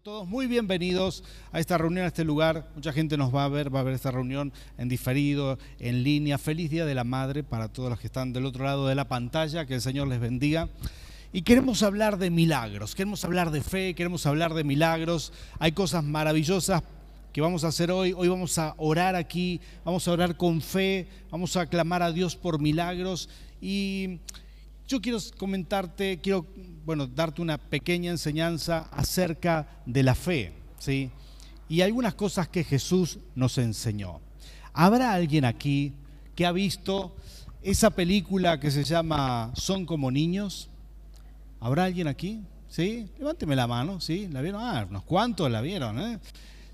Todos muy bienvenidos a esta reunión, a este lugar. Mucha gente nos va a ver, va a ver esta reunión en diferido, en línea. Feliz Día de la Madre para todos los que están del otro lado de la pantalla. Que el Señor les bendiga. Y queremos hablar de milagros, queremos hablar de fe, queremos hablar de milagros. Hay cosas maravillosas que vamos a hacer hoy. Hoy vamos a orar aquí, vamos a orar con fe, vamos a clamar a Dios por milagros. Y yo quiero comentarte, quiero, bueno, darte una pequeña enseñanza acerca de la fe, ¿sí? Y algunas cosas que Jesús nos enseñó. ¿Habrá alguien aquí que ha visto esa película que se llama Son como niños? ¿Habrá alguien aquí? ¿Sí? Levánteme la mano, ¿sí? ¿La vieron? Ah, unos cuantos la vieron, ¿eh?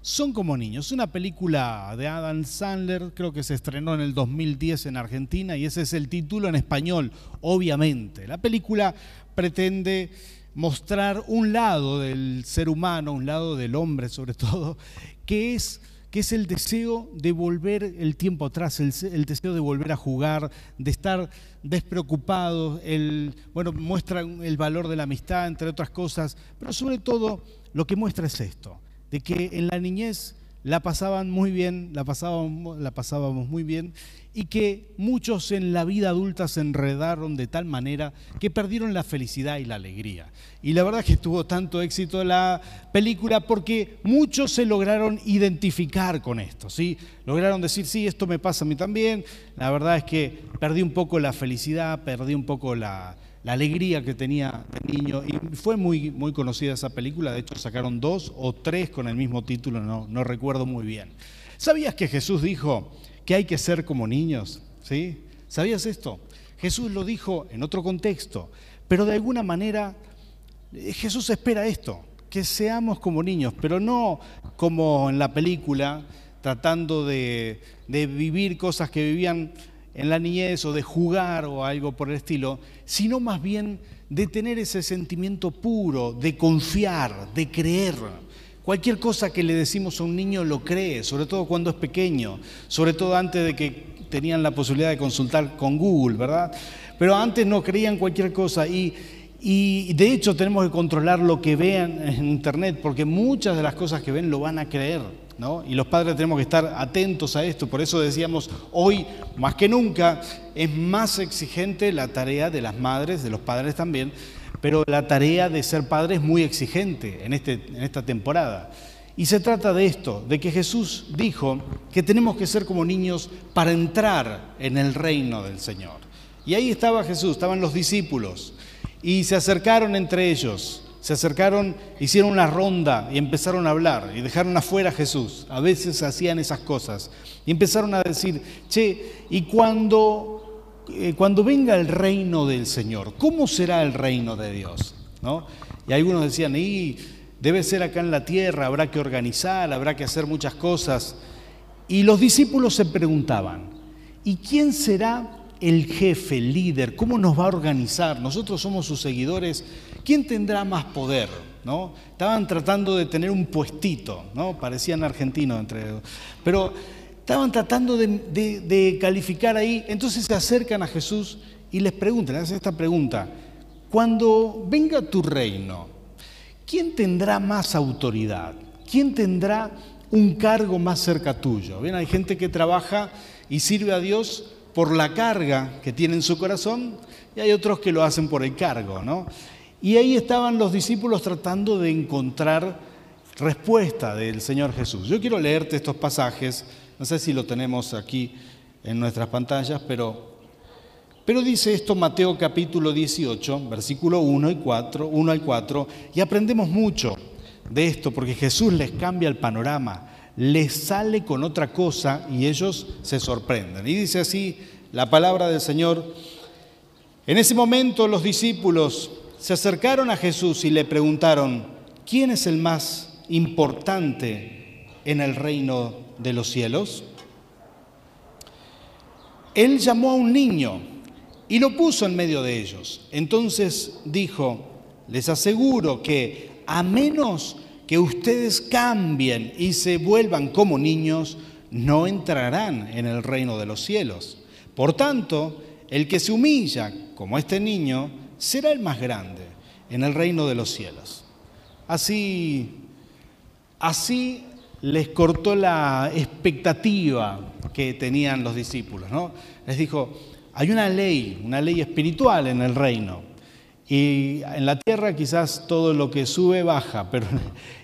Son como niños, una película de Adam Sandler, creo que se estrenó en el 2010 en Argentina y ese es el título en español, obviamente. La película pretende mostrar un lado del ser humano, un lado del hombre sobre todo, que es, que es el deseo de volver el tiempo atrás, el, deseo de volver a jugar, de estar despreocupado, el, bueno, muestra el valor de la amistad, entre otras cosas, pero sobre todo lo que muestra es esto de que en la niñez la pasaban muy bien, la pasábamos, muy bien, y que muchos en la vida adulta se enredaron de tal manera que perdieron la felicidad y la alegría. Y la verdad es que tuvo tanto éxito la película porque muchos se lograron identificar con esto, ¿sí? Lograron decir, sí, esto me pasa a mí también. La verdad es que perdí un poco la felicidad, perdí un poco la, la alegría que tenía de niño. Y fue muy, muy conocida esa película, de hecho sacaron dos o tres con el mismo título, no, no recuerdo muy bien. ¿Sabías que Jesús dijo que hay que ser como niños? ¿Sí? ¿Sabías esto? Jesús lo dijo en otro contexto, pero de alguna manera eh, Jesús espera esto, que seamos como niños, pero no como en la película, tratando de, de vivir cosas que vivían en la niñez o de jugar o algo por el estilo, sino más bien de tener ese sentimiento puro, de confiar, de creer. Cualquier cosa que le decimos a un niño lo cree, sobre todo cuando es pequeño, sobre todo antes de que tenían la posibilidad de consultar con Google, ¿verdad? Pero antes no creían cualquier cosa y, y de hecho tenemos que controlar lo que vean en Internet, porque muchas de las cosas que ven lo van a creer. Y los padres tenemos que estar atentos a esto. Por eso decíamos, hoy más que nunca es más exigente la tarea de las madres, de los padres también, pero la tarea de ser padre es muy exigente en, este, en esta temporada. Y se trata de esto, de que Jesús dijo que tenemos que ser como niños para entrar en el reino del Señor. Y ahí estaba Jesús, estaban los discípulos, y se acercaron entre ellos se acercaron, hicieron una ronda y empezaron a hablar y dejaron afuera a Jesús. A veces hacían esas cosas. Y empezaron a decir, che, ¿y cuando, eh, cuando venga el reino del Señor? ¿Cómo será el reino de Dios? ¿No? Y algunos decían, y debe ser acá en la tierra, habrá que organizar, habrá que hacer muchas cosas. Y los discípulos se preguntaban, ¿y quién será el jefe, el líder? ¿Cómo nos va a organizar? Nosotros somos sus seguidores ¿quién tendrá más poder? ¿No? Estaban tratando de tener un puestito, ¿no? parecían argentinos entre pero estaban tratando de, calificar ahí, entonces se acercan a Jesús y les preguntan, hacen esta pregunta, cuando venga tu reino, ¿quién tendrá más autoridad? ¿Quién tendrá un cargo más cerca tuyo? Bien, hay gente que trabaja y sirve a Dios por la carga que tiene en su corazón y hay otros que lo hacen por el cargo, ¿no? Y ahí estaban los discípulos tratando de encontrar respuesta del Señor Jesús. Yo quiero leerte estos pasajes, no sé si lo tenemos aquí en nuestras pantallas, pero, pero dice esto Mateo capítulo 18, versículo 1 y 4, 1 al 4, y aprendemos mucho de esto porque Jesús les cambia el panorama, les sale con otra cosa y ellos se sorprenden. Y dice así la palabra del Señor, en ese momento los discípulos se acercaron a Jesús y le preguntaron, ¿quién es el más importante en el reino de los cielos? Él llamó a un niño y lo puso en medio de ellos. Entonces dijo, les aseguro que a menos que ustedes cambien y se vuelvan como niños, no entrarán en el reino de los cielos. Por tanto, el que se humilla como este niño, será el más grande en el reino de los cielos. Así así les cortó la expectativa que tenían los discípulos. ¿no? Les dijo, hay una ley, una ley espiritual en el reino. Y en la tierra quizás todo lo que sube baja, pero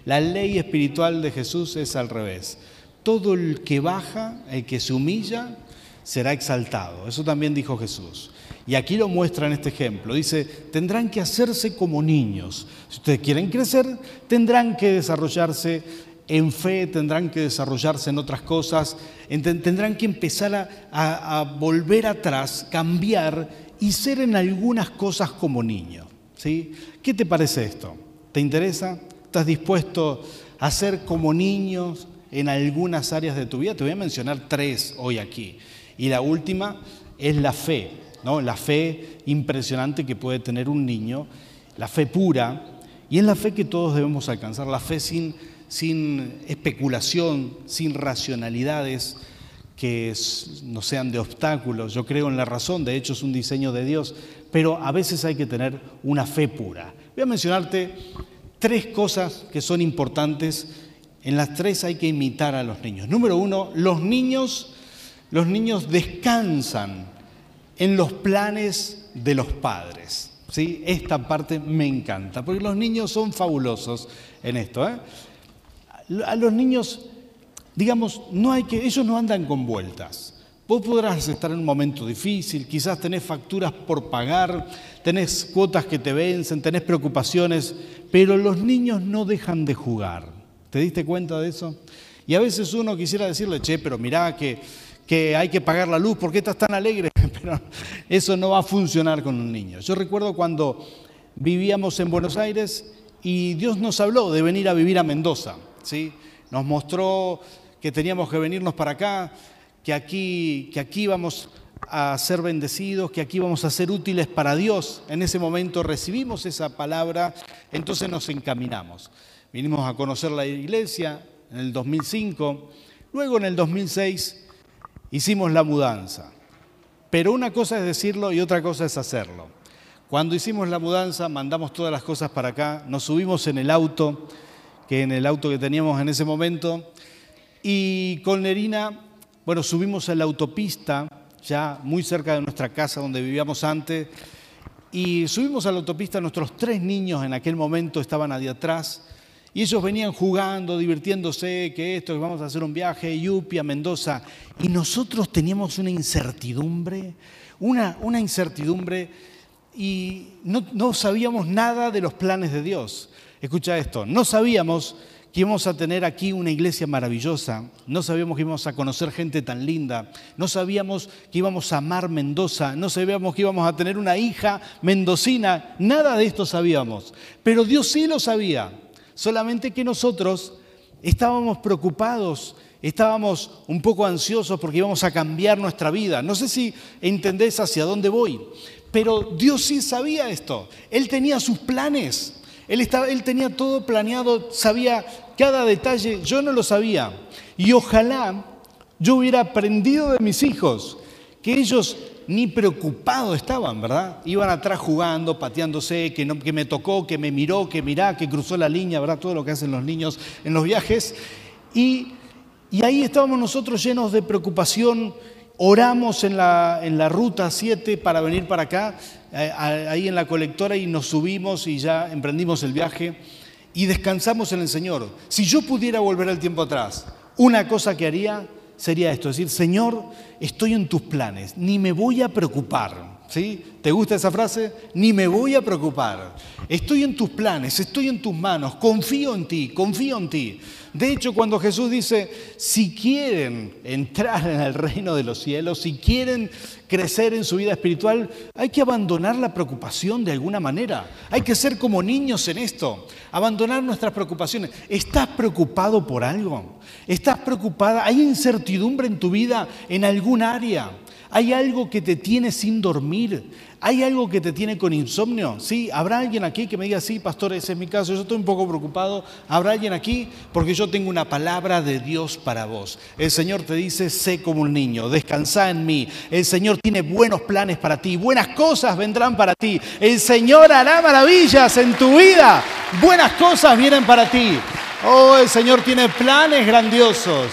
la ley espiritual de Jesús es al revés. Todo el que baja, el que se humilla, será exaltado. Eso también dijo Jesús. Y aquí lo muestra en este ejemplo. Dice, tendrán que hacerse como niños. Si ustedes quieren crecer, tendrán que desarrollarse en fe, tendrán que desarrollarse en otras cosas, tendrán que empezar a, volver atrás, cambiar y ser en algunas cosas como niños. ¿sí? ¿Qué te parece esto? ¿Te interesa? ¿Estás dispuesto a ser como niños en algunas áreas de tu vida? Te voy a mencionar tres hoy aquí. Y la última es la fe, ¿no? La fe impresionante que puede tener un niño, la fe pura, y es la fe que todos debemos alcanzar, la fe sin, sin especulación, sin racionalidades que no sean de obstáculos. Yo creo en la razón, de hecho es un diseño de Dios, pero a veces hay que tener una fe pura. Voy a mencionarte tres cosas que son importantes. En las tres hay que imitar a los niños. Número uno, los niños los niños descansan en los planes de los padres. ¿sí? Esta parte me encanta, porque los niños son fabulosos en esto. ¿eh? A los niños, digamos, no hay que, ellos no andan con vueltas. Vos podrás estar en un momento difícil, quizás tenés facturas por pagar, tenés cuotas que te vencen, tenés preocupaciones, pero los niños no dejan de jugar. ¿Te diste cuenta de eso? Y a veces uno quisiera decirle, che, pero mirá que que hay que pagar la luz, ¿por qué estás tan alegre? Pero eso no va a funcionar con un niño. Yo recuerdo cuando vivíamos en Buenos Aires y Dios nos habló de venir a vivir a Mendoza, ¿sí? Nos mostró que teníamos que venirnos para acá, que aquí, que aquí íbamos a ser bendecidos, que aquí vamos a ser útiles para Dios. En ese momento recibimos esa palabra, entonces nos encaminamos. Vinimos a conocer la iglesia en el 2005, luego en el 2006 hicimos la mudanza. Pero una cosa es decirlo y otra cosa es hacerlo. Cuando hicimos la mudanza, mandamos todas las cosas para acá, nos subimos en el auto, que en el auto que teníamos en ese momento, y con Nerina, bueno, subimos a la autopista, ya muy cerca de nuestra casa donde vivíamos antes, y subimos a la autopista, nuestros tres niños en aquel momento estaban ahí atrás, y ellos venían jugando, divirtiéndose, que esto, que vamos a hacer un viaje, Yupi, a Mendoza. Y nosotros teníamos una incertidumbre, una, una incertidumbre y no, no sabíamos nada de los planes de Dios. Escucha esto, no sabíamos que íbamos a tener aquí una iglesia maravillosa, no sabíamos que íbamos a conocer gente tan linda, no sabíamos que íbamos a amar Mendoza, no sabíamos que íbamos a tener una hija mendocina, nada de esto sabíamos, pero Dios sí lo sabía. Solamente que nosotros estábamos preocupados, estábamos un poco ansiosos porque íbamos a cambiar nuestra vida. No sé si entendés hacia dónde voy, pero Dios sí sabía esto. Él tenía sus planes. Él, él tenía todo planeado, sabía cada detalle. Yo no lo sabía. Y ojalá yo hubiera aprendido de mis hijos que ellos ni preocupados estaban, ¿verdad? Iban atrás jugando, pateándose, que, no, que me tocó, que me miró, que mirá, que cruzó la línea, ¿verdad? Todo lo que hacen los niños en los viajes. Y, ahí estábamos nosotros llenos de preocupación. Oramos en la, en la ruta 7 para venir para acá, ahí en la colectora, y nos subimos y ya emprendimos el viaje y descansamos en el Señor. Si yo pudiera volver el tiempo atrás, una cosa que haría sería esto, decir, Señor, estoy en tus planes, ni me voy a preocupar. ¿Te gusta esa frase? Ni me voy a preocupar. Estoy en tus planes, estoy en tus manos, confío en ti, confío en ti. De hecho, cuando Jesús dice, si quieren entrar en el reino de los cielos, si quieren crecer en su vida espiritual, hay que abandonar la preocupación de alguna manera. Hay que ser como niños en esto, abandonar nuestras preocupaciones. ¿Estás preocupado por algo? ¿Estás preocupada? ¿Hay incertidumbre en tu vida en algún área? ¿Hay algo que te tiene sin dormir? ¿Hay algo que te tiene con insomnio? ¿Sí? ¿Habrá alguien aquí que me diga, sí, pastor, ese es mi caso, yo estoy un poco preocupado? ¿Habrá alguien aquí? Porque yo tengo una palabra de Dios para vos. El Señor te dice, sé como un niño, descansa en mí. El Señor tiene buenos planes para ti, buenas cosas vendrán para ti. El Señor hará maravillas en tu vida, buenas cosas vienen para ti. Oh, el Señor tiene planes grandiosos.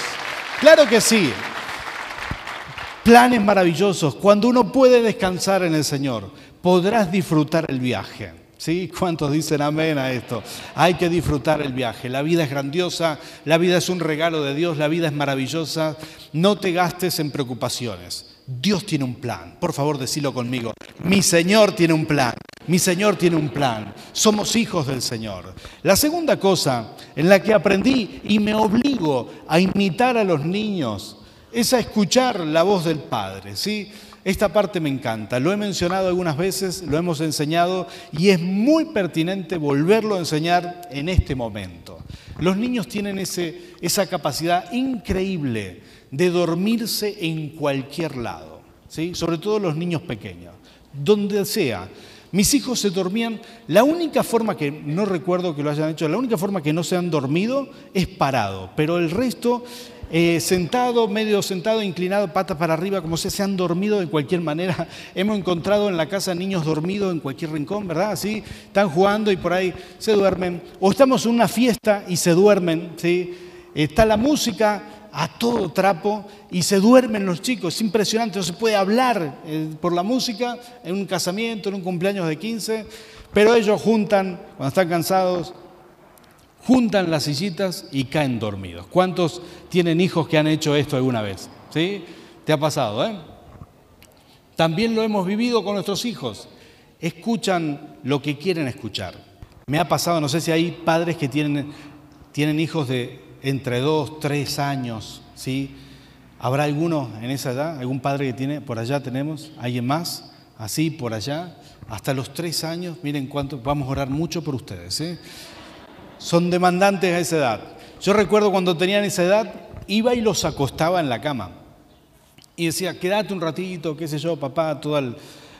Claro que sí. Planes maravillosos. Cuando uno puede descansar en el Señor, podrás disfrutar el viaje. ¿Sí? ¿Cuántos dicen amén a esto? Hay que disfrutar el viaje. La vida es grandiosa, la vida es un regalo de Dios, la vida es maravillosa. No te gastes en preocupaciones. Dios tiene un plan. Por favor, decilo conmigo. Mi Señor tiene un plan. Mi Señor tiene un plan. Somos hijos del Señor. La segunda cosa en la que aprendí y me obligo a imitar a los niños es a escuchar la voz del Padre. ¿sí? Esta parte me encanta. Lo he mencionado algunas veces, lo hemos enseñado y es muy pertinente volverlo a enseñar en este momento. Los niños tienen ese, esa capacidad increíble de dormirse en cualquier lado, ¿sí? sobre todo los niños pequeños, donde sea. Mis hijos se dormían, la única forma que, no recuerdo que lo hayan hecho, la única forma que no se han dormido es parado, pero el resto eh, sentado, medio sentado, inclinado, patas para arriba, como se, se han dormido de cualquier manera. Hemos encontrado en la casa niños dormidos en cualquier rincón, ¿verdad? Así, están jugando y por ahí se duermen. O estamos en una fiesta y se duermen, ¿sí? Está la música, a todo trapo y se duermen los chicos. Es impresionante, no se puede hablar eh, por la música en un casamiento, en un cumpleaños de 15, pero ellos juntan, cuando están cansados, juntan las sillitas y caen dormidos. ¿Cuántos tienen hijos que han hecho esto alguna vez? ¿Sí? Te ha pasado, ¿eh? También lo hemos vivido con nuestros hijos. Escuchan lo que quieren escuchar. Me ha pasado, no sé si hay padres que tienen, tienen hijos de entre dos, tres años, ¿sí? ¿Habrá alguno en esa edad? ¿Algún padre que tiene? Por allá tenemos, ¿alguien más? Así, por allá, hasta los tres años, miren cuánto, vamos a orar mucho por ustedes, ¿eh? Son demandantes a esa edad. Yo recuerdo cuando tenían esa edad, iba y los acostaba en la cama. Y decía, quédate un ratito, qué sé yo, papá, todo el...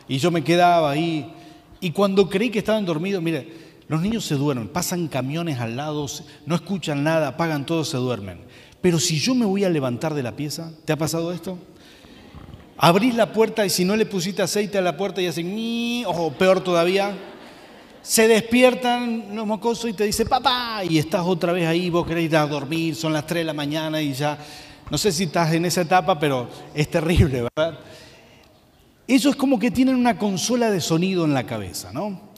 Y yo me quedaba ahí. Y cuando creí que estaban dormidos, mire, los niños se duermen, pasan camiones al lado, no escuchan nada, apagan todo, se duermen. Pero si yo me voy a levantar de la pieza, ¿te ha pasado esto? Abrís la puerta y si no le pusiste aceite a la puerta y hacen o peor todavía, se despiertan los mocosos y te dicen, papá, y estás otra vez ahí, vos querés ir a dormir, son las 3 de la mañana y ya, no sé si estás en esa etapa, pero es terrible, ¿verdad? Eso es como que tienen una consola de sonido en la cabeza, ¿no?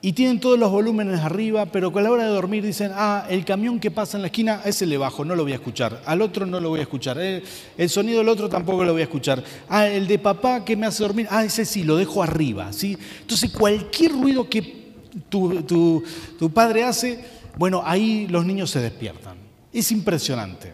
y tienen todos los volúmenes arriba, pero con la hora de dormir dicen, ah, el camión que pasa en la esquina, ese le bajo, no lo voy a escuchar, al otro no lo voy a escuchar, el, sonido del otro tampoco lo voy a escuchar, ah, el de papá que me hace dormir, ah, ese sí, lo dejo arriba, ¿sí? Entonces cualquier ruido que tu, tu padre hace, bueno, ahí los niños se despiertan. Es impresionante.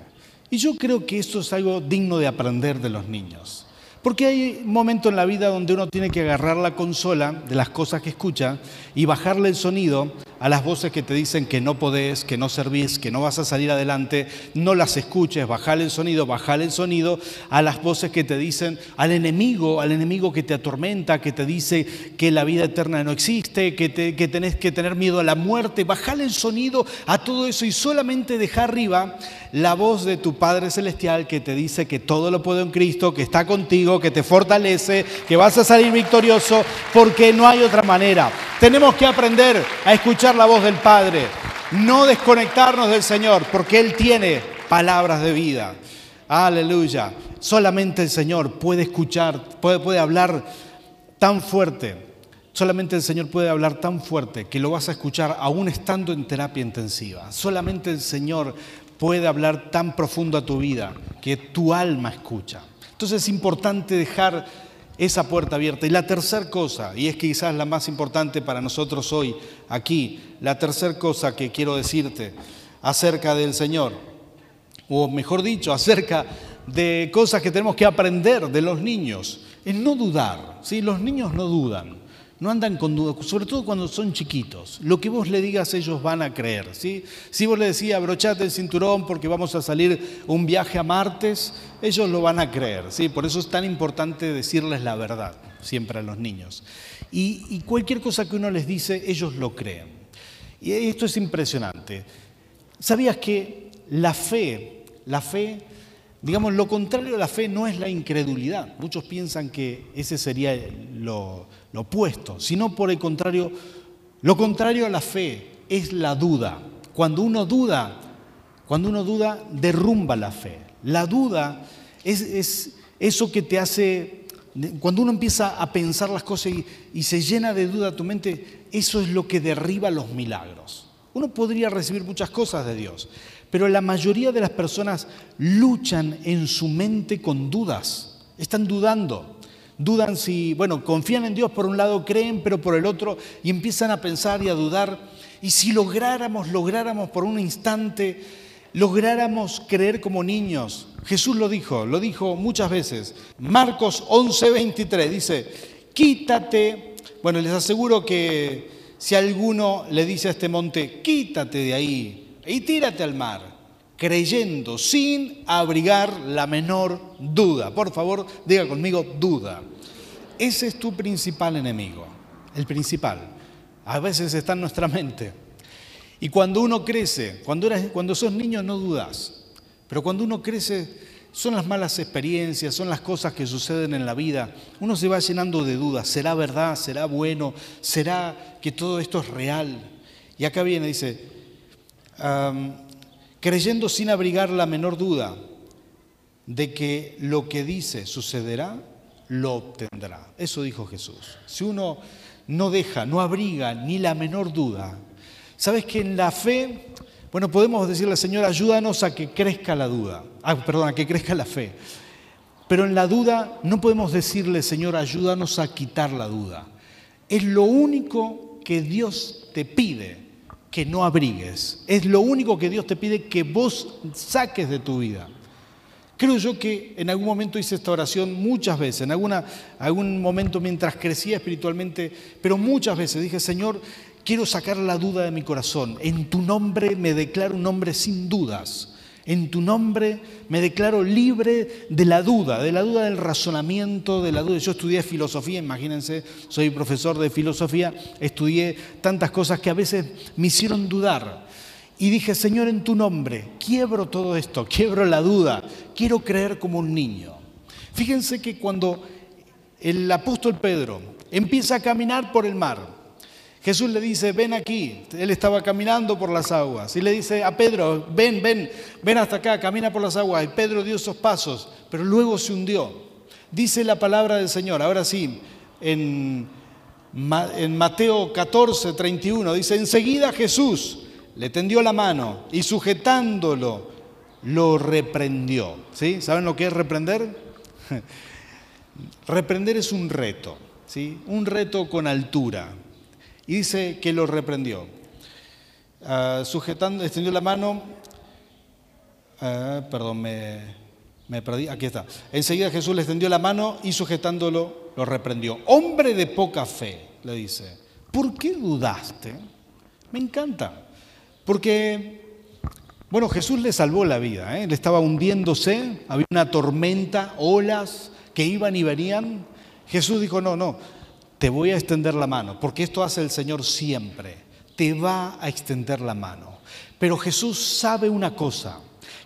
Y yo creo que esto es algo digno de aprender de los niños. Porque hay momentos en la vida donde uno tiene que agarrar la consola de las cosas que escucha y bajarle el sonido a las voces que te dicen que no podés, que no servís, que no vas a salir adelante, no las escuches, bajale el sonido, bajale el sonido a las voces que te dicen, al enemigo, al enemigo que te atormenta, que te dice que la vida eterna no existe, que, que tenés que tener miedo a la muerte, bajale el sonido a todo eso y solamente deja arriba la voz de tu Padre Celestial que te dice que todo lo puedo en Cristo, que está contigo, que te fortalece, que vas a salir victorioso, porque no hay otra manera. Tenemos que aprender a escuchar la voz del Padre, no desconectarnos del Señor, porque Él tiene palabras de vida. Aleluya. Solamente el Señor puede escuchar, puede, puede hablar tan fuerte. Solamente el Señor puede hablar tan fuerte que lo vas a escuchar aún estando en terapia intensiva. Solamente el Señor puede hablar tan profundo a tu vida que tu alma escucha. Entonces es importante dejar esa puerta abierta. Y la tercera cosa, y es quizás la más importante para nosotros hoy, aquí, la tercera cosa que quiero decirte acerca del Señor, o mejor dicho, acerca de cosas que tenemos que aprender de los niños, es no dudar. ¿sí? Los niños no dudan. No andan con dudas, sobre todo cuando son chiquitos. Lo que vos le digas ellos van a creer. ¿sí? Si vos le decís abrochate el cinturón porque vamos a salir un viaje a martes, ellos lo van a creer. ¿sí? Por eso es tan importante decirles la verdad siempre a los niños. Y, y cualquier cosa que uno les dice, ellos lo creen. Y esto es impresionante. ¿Sabías que la fe, la fe Digamos, lo contrario a la fe no es la incredulidad. Muchos piensan que ese sería lo, opuesto, sino por el contrario, lo contrario a la fe es la duda. Cuando uno duda, Cuando uno duda, derrumba la fe. La duda es, eso que te hace, cuando uno empieza a pensar las cosas y, y se llena de duda tu mente, eso es lo que derriba los milagros. Uno podría recibir muchas cosas de Dios, pero la mayoría de las personas luchan en su mente con dudas, están dudando. Dudan si, bueno, confían en Dios por un lado, creen, pero por el otro, y empiezan a pensar y a dudar. Y si lográramos, lográramos por un instante, lográramos creer como niños. Jesús lo dijo, lo dijo muchas veces. Marcos 11:23 dice, quítate, bueno, les aseguro que si alguno le dice a este monte, quítate de ahí y tírate al mar, creyendo sin abrigar la menor duda. Por favor, diga conmigo duda. Ese es tu principal enemigo, el principal. A veces está en nuestra mente. Y cuando uno crece, cuando, eres, cuando sos niño no dudas, pero cuando uno crece son las malas experiencias, son las cosas que suceden en la vida. Uno se va llenando de dudas. ¿Será verdad? ¿Será bueno? ¿Será que todo esto es real? Y acá viene, dice, creyendo sin abrigar la menor duda de que lo que dice sucederá, lo obtendrá. Eso dijo Jesús. Si uno no deja, no abriga ni la menor duda, sabes que en la fe bueno, podemos decirle, Señor, ayúdanos a que crezca la duda. Ah, perdón, a que crezca la fe. Pero en la duda no podemos decirle, Señor, ayúdanos a quitar la duda. Es lo único que Dios te pide que no abrigues. Es lo único que Dios te pide que vos saques de tu vida. Creo yo que en algún momento hice esta oración muchas veces, en alguna, algún momento mientras crecía espiritualmente, pero muchas veces dije, Señor, quiero sacar la duda de mi corazón. En tu nombre me declaro un hombre sin dudas. En tu nombre me declaro libre de la duda, de la duda del razonamiento, de la duda. Yo estudié filosofía, imagínense, soy profesor de filosofía, estudié tantas cosas que a veces me hicieron dudar. Y dije, Señor, en tu nombre, quiebro todo esto, quiebro la duda, quiero creer como un niño. Fíjense que cuando el apóstol Pedro empieza a caminar por el mar, Jesús le dice, ven aquí. Él estaba caminando por las aguas. Y le dice a Pedro, ven, ven, ven hasta acá, camina por las aguas. Y Pedro dio esos pasos, pero luego se hundió. Dice la palabra del Señor. Ahora sí, en, Mateo 14, 31, dice, enseguida Jesús le tendió la mano y sujetándolo, lo reprendió. ¿Sí? ¿Saben lo que es reprender? reprender es un reto, ¿sí? Un reto con altura y dice que lo reprendió. Ah, extendió la mano, ah, perdón, me, me perdí, aquí está. Enseguida Jesús le extendió la mano y sujetándolo lo reprendió. Hombre de poca fe, le dice, ¿por qué dudaste? Me encanta, porque, bueno, Jesús le salvó la vida, ¿eh? le estaba hundiéndose, había una tormenta, olas que iban y venían. Jesús dijo, no, no, te voy a extender la mano, porque esto hace el Señor siempre, te va a extender la mano. Pero Jesús sabe una cosa,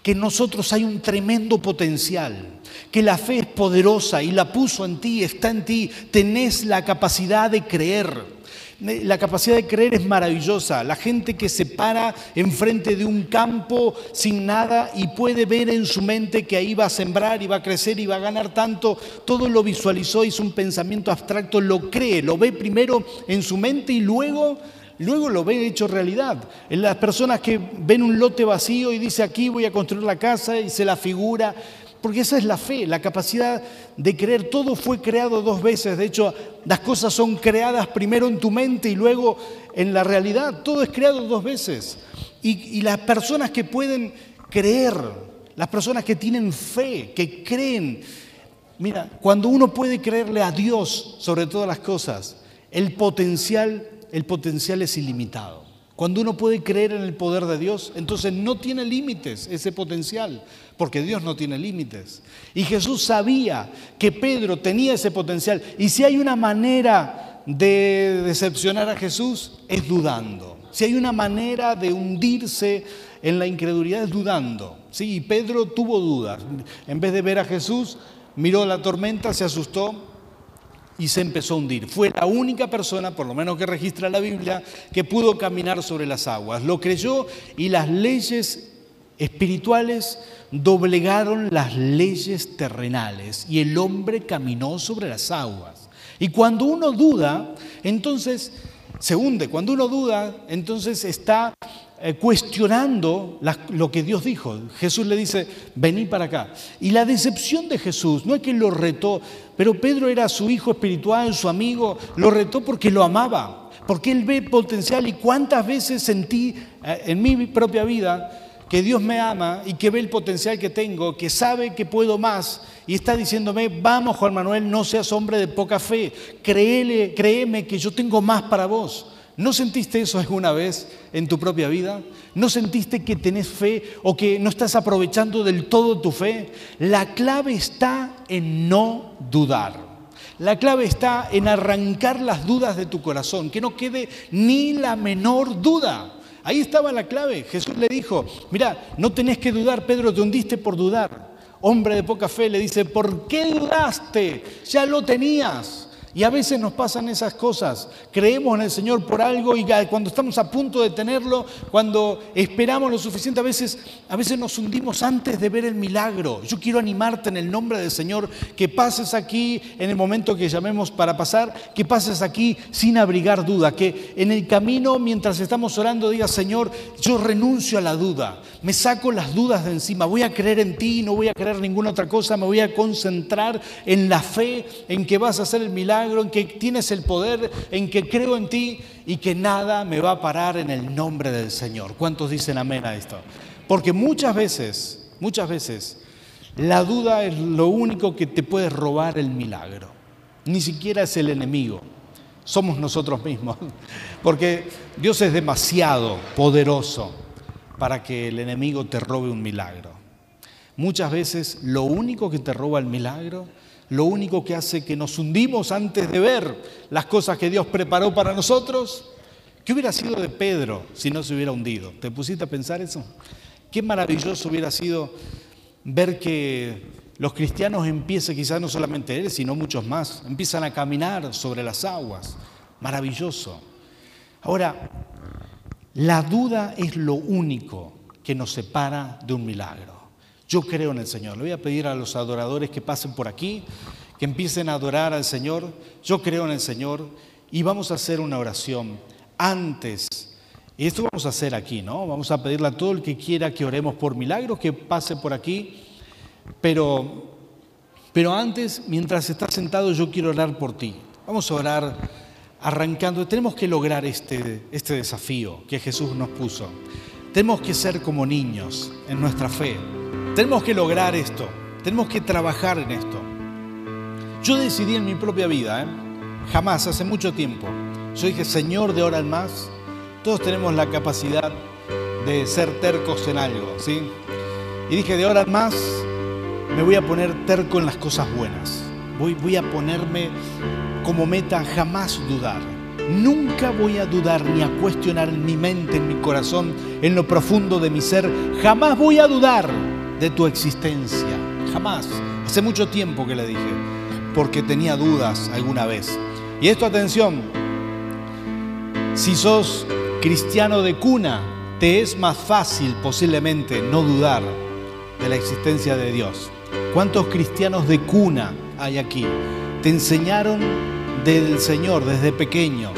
que en nosotros hay un tremendo potencial, que la fe es poderosa y la puso en ti, está en ti, tenés la capacidad de creer. La capacidad de creer es maravillosa. La gente que se para enfrente de un campo sin nada y puede ver en su mente que ahí va a sembrar y va a crecer y va a ganar tanto, todo lo visualizó, hizo un pensamiento abstracto, lo cree, lo ve primero en su mente y luego luego lo ve hecho realidad. Las personas que ven un lote vacío y dice aquí voy a construir la casa y se la figura, porque esa es la fe, la capacidad de creer. Todo fue creado dos veces. De hecho, las cosas son creadas primero en tu mente y luego en la realidad. Todo es creado dos veces. Y, las personas que pueden creer, las personas que tienen fe, que creen, mira, cuando uno puede creerle a Dios sobre todas las cosas, el potencial, el potencial es ilimitado. Cuando uno puede creer en el poder de Dios, entonces no tiene límites ese potencial, porque Dios no tiene límites. Y Jesús sabía que Pedro tenía ese potencial. Y si hay una manera de decepcionar a Jesús, es dudando. Si hay una manera de hundirse en la incredulidad, es dudando. Sí, y Pedro tuvo dudas. En vez de ver a Jesús, miró la tormenta, se asustó y se empezó a hundir. Fue la única persona, por lo menos que registra la Biblia, que pudo caminar sobre las aguas. Lo creyó y las leyes espirituales doblegaron las leyes terrenales y el hombre caminó sobre las aguas. Y cuando uno duda, entonces se hunde. Cuando uno duda, entonces está eh, cuestionando lo que Dios dijo. Jesús le dice, vení para acá. Y la decepción de Jesús no es que lo retó, pero Pedro era su hijo espiritual, su amigo, lo retó porque lo amaba, porque él ve potencial. Y cuántas veces sentí eh, en mi propia vida que Dios me ama y que ve el potencial que tengo, que sabe que puedo más y está diciéndome, vamos Juan Manuel, no seas hombre de poca fe, créele, créeme que yo tengo más para vos. ¿No sentiste eso alguna vez en tu propia vida? ¿No sentiste que tenés fe o que no estás aprovechando del todo tu fe? La clave está en no dudar. La clave está en arrancar las dudas de tu corazón, que no quede ni la menor duda. Ahí estaba la clave. Jesús le dijo, mira, no tenés que dudar, Pedro, te hundiste por dudar. Hombre de poca fe le dice, ¿por qué dudaste? Ya lo tenías. Y a veces nos pasan esas cosas. Creemos en el Señor por algo y cuando estamos a punto de tenerlo, cuando esperamos lo suficiente, a veces, a veces nos hundimos antes de ver el milagro. Yo quiero animarte en el nombre del Señor que pases aquí en el momento que llamemos para pasar, que pases aquí sin abrigar duda, que en el camino mientras estamos orando digas, Señor, yo renuncio a la duda, me saco las dudas de encima, voy a creer en ti, no voy a creer ninguna otra cosa, me voy a concentrar en la fe, en que vas a hacer el milagro en que tienes el poder, en que creo en ti y que nada me va a parar en el nombre del Señor. ¿Cuántos dicen amén a esto? Porque muchas veces, muchas veces, la duda es lo único que te puede robar el milagro. Ni siquiera es el enemigo, somos nosotros mismos. Porque Dios es demasiado poderoso para que el enemigo te robe un milagro. Muchas veces lo único que te roba el milagro lo único que hace que nos hundimos antes de ver las cosas que Dios preparó para nosotros. ¿Qué hubiera sido de Pedro si no se hubiera hundido? ¿Te pusiste a pensar eso? Qué maravilloso hubiera sido ver que los cristianos empiezan, quizás no solamente él, sino muchos más, empiezan a caminar sobre las aguas. Maravilloso. Ahora, la duda es lo único que nos separa de un milagro. Yo creo en el Señor. Le voy a pedir a los adoradores que pasen por aquí, que empiecen a adorar al Señor. Yo creo en el Señor y vamos a hacer una oración antes. Y esto vamos a hacer aquí, ¿no? Vamos a pedirle a todo el que quiera que oremos por milagros, que pase por aquí. Pero, pero antes, mientras estás sentado, yo quiero orar por ti. Vamos a orar arrancando. Tenemos que lograr este, este desafío que Jesús nos puso. Tenemos que ser como niños en nuestra fe. Tenemos que lograr esto, tenemos que trabajar en esto. Yo decidí en mi propia vida, ¿eh? jamás, hace mucho tiempo, yo dije, Señor, de ahora en más, todos tenemos la capacidad de ser tercos en algo, ¿sí? Y dije, de ahora en más, me voy a poner terco en las cosas buenas. Voy, voy a ponerme como meta jamás dudar. Nunca voy a dudar ni a cuestionar en mi mente, en mi corazón, en lo profundo de mi ser. Jamás voy a dudar de tu existencia. Jamás. Hace mucho tiempo que le dije, porque tenía dudas alguna vez. Y esto, atención, si sos cristiano de cuna, te es más fácil posiblemente no dudar de la existencia de Dios. ¿Cuántos cristianos de cuna hay aquí? Te enseñaron del Señor desde pequeño.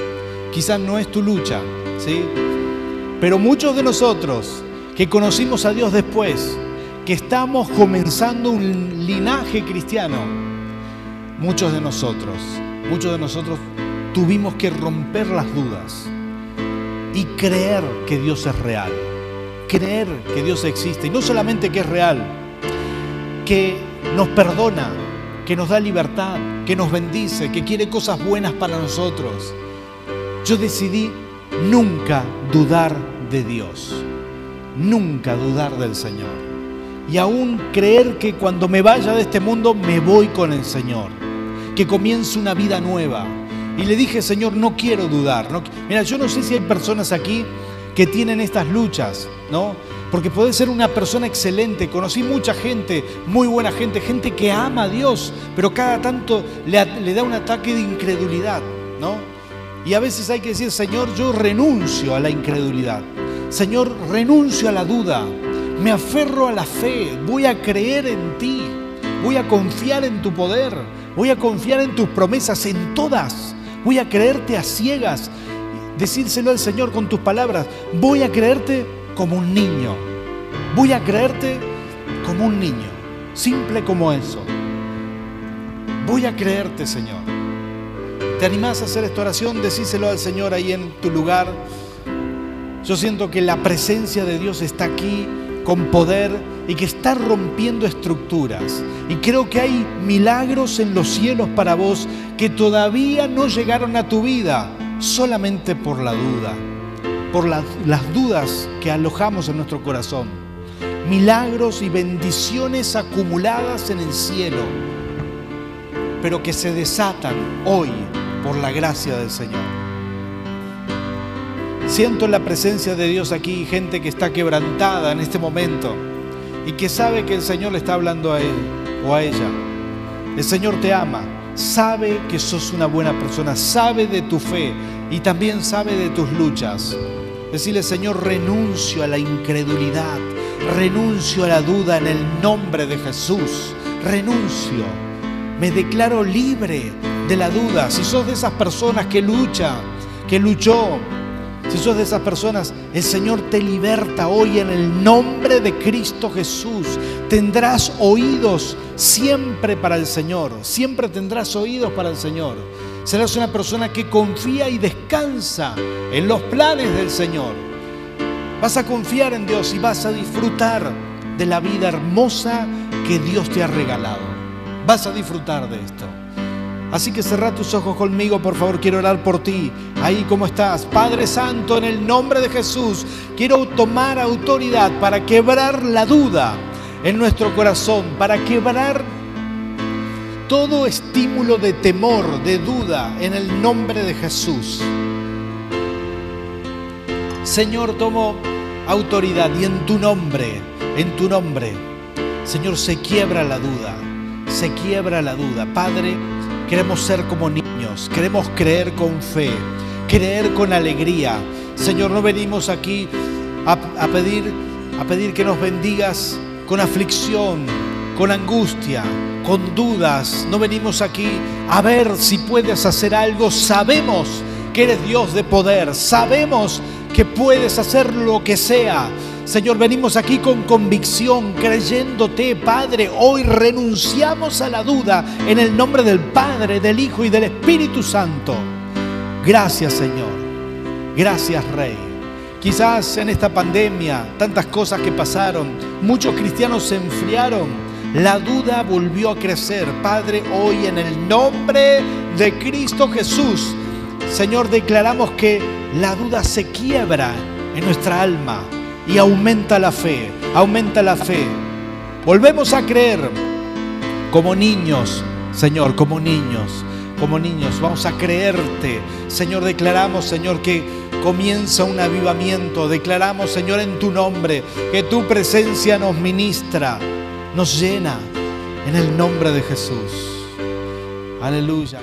Quizás no es tu lucha, ¿sí? Pero muchos de nosotros que conocimos a Dios después, que estamos comenzando un linaje cristiano, muchos de nosotros, muchos de nosotros tuvimos que romper las dudas y creer que Dios es real, creer que Dios existe y no solamente que es real, que nos perdona, que nos da libertad, que nos bendice, que quiere cosas buenas para nosotros. Yo decidí nunca dudar de Dios, nunca dudar del Señor y aún creer que cuando me vaya de este mundo me voy con el Señor, que comience una vida nueva. Y le dije, Señor, no quiero dudar. Mira, yo no sé si hay personas aquí que tienen estas luchas, ¿no? Porque puede ser una persona excelente, conocí mucha gente, muy buena gente, gente que ama a Dios, pero cada tanto le, le da un ataque de incredulidad, ¿no? Y a veces hay que decir, Señor, yo renuncio a la incredulidad. Señor, renuncio a la duda Me aferro a la fe, voy a creer en ti, voy a confiar en tu poder, voy a confiar en tus promesas, en todas. Voy a creerte a ciegas, decírselo al Señor con tus palabras. Voy a creerte como un niño. Voy a creerte como un niño, simple como eso. Voy a creerte, Señor. ¿Te animás a hacer esta oración? Decíselo al Señor ahí en tu lugar. Yo siento que la presencia de Dios está aquí con poder y que está rompiendo estructuras. Y creo que hay milagros en los cielos para vos que todavía no llegaron a tu vida solamente por la duda, por las dudas que alojamos en nuestro corazón. Milagros y bendiciones acumuladas en el cielo, pero que se desatan hoy por la gracia del Señor. Siento la presencia de Dios aquí, gente que está quebrantada en este momento y que sabe que el Señor le está hablando a él o a ella. El Señor te ama, sabe que sos una buena persona, sabe de tu fe y también sabe de tus luchas. Decirle, Señor, renuncio a la incredulidad, renuncio a la duda en el nombre de Jesús, renuncio. Me declaro libre de la duda. Si sos de esas personas que lucha, que luchó, si sos de esas personas, el Señor te liberta hoy en el nombre de Cristo Jesús. Tendrás oídos siempre para el Señor. Siempre tendrás oídos para el Señor. Serás una persona que confía y descansa en los planes del Señor. Vas a confiar en Dios y vas a disfrutar de la vida hermosa que Dios te ha regalado. Vas a disfrutar de esto. Así que cerrá tus ojos conmigo, por favor, quiero orar por ti. Ahí como estás. Padre Santo, en el nombre de Jesús, quiero tomar autoridad para quebrar la duda en nuestro corazón, para quebrar todo estímulo de temor, de duda, en el nombre de Jesús. Señor, tomo autoridad y en tu nombre, en tu nombre, Señor, se quiebra la duda, se quiebra la duda. Padre, Queremos ser como niños, queremos creer con fe, creer con alegría. Señor, no venimos aquí a, pedir, a pedir que nos bendigas con aflicción, con angustia, con dudas. No venimos aquí a ver si puedes hacer algo. Sabemos que eres Dios de poder. Sabemos que puedes hacer lo que sea. Señor, venimos aquí con convicción, creyéndote, Padre. Hoy renunciamos a la duda en el nombre del Padre, del Hijo y del Espíritu Santo. Gracias, Señor. Gracias, Rey. Quizás en esta pandemia, tantas cosas que pasaron, muchos cristianos se enfriaron. La duda volvió a crecer. Padre, hoy en el nombre de Cristo Jesús, Señor, declaramos que la duda se quiebra en nuestra alma y aumenta la fe, aumenta la fe. Volvemos a creer como niños, Señor, como niños, como niños. Vamos a creerte, Señor. Declaramos, Señor, que comienza un avivamiento. Declaramos, Señor, en tu nombre, que tu presencia nos ministra, nos llena, en el nombre de Jesús. Aleluya.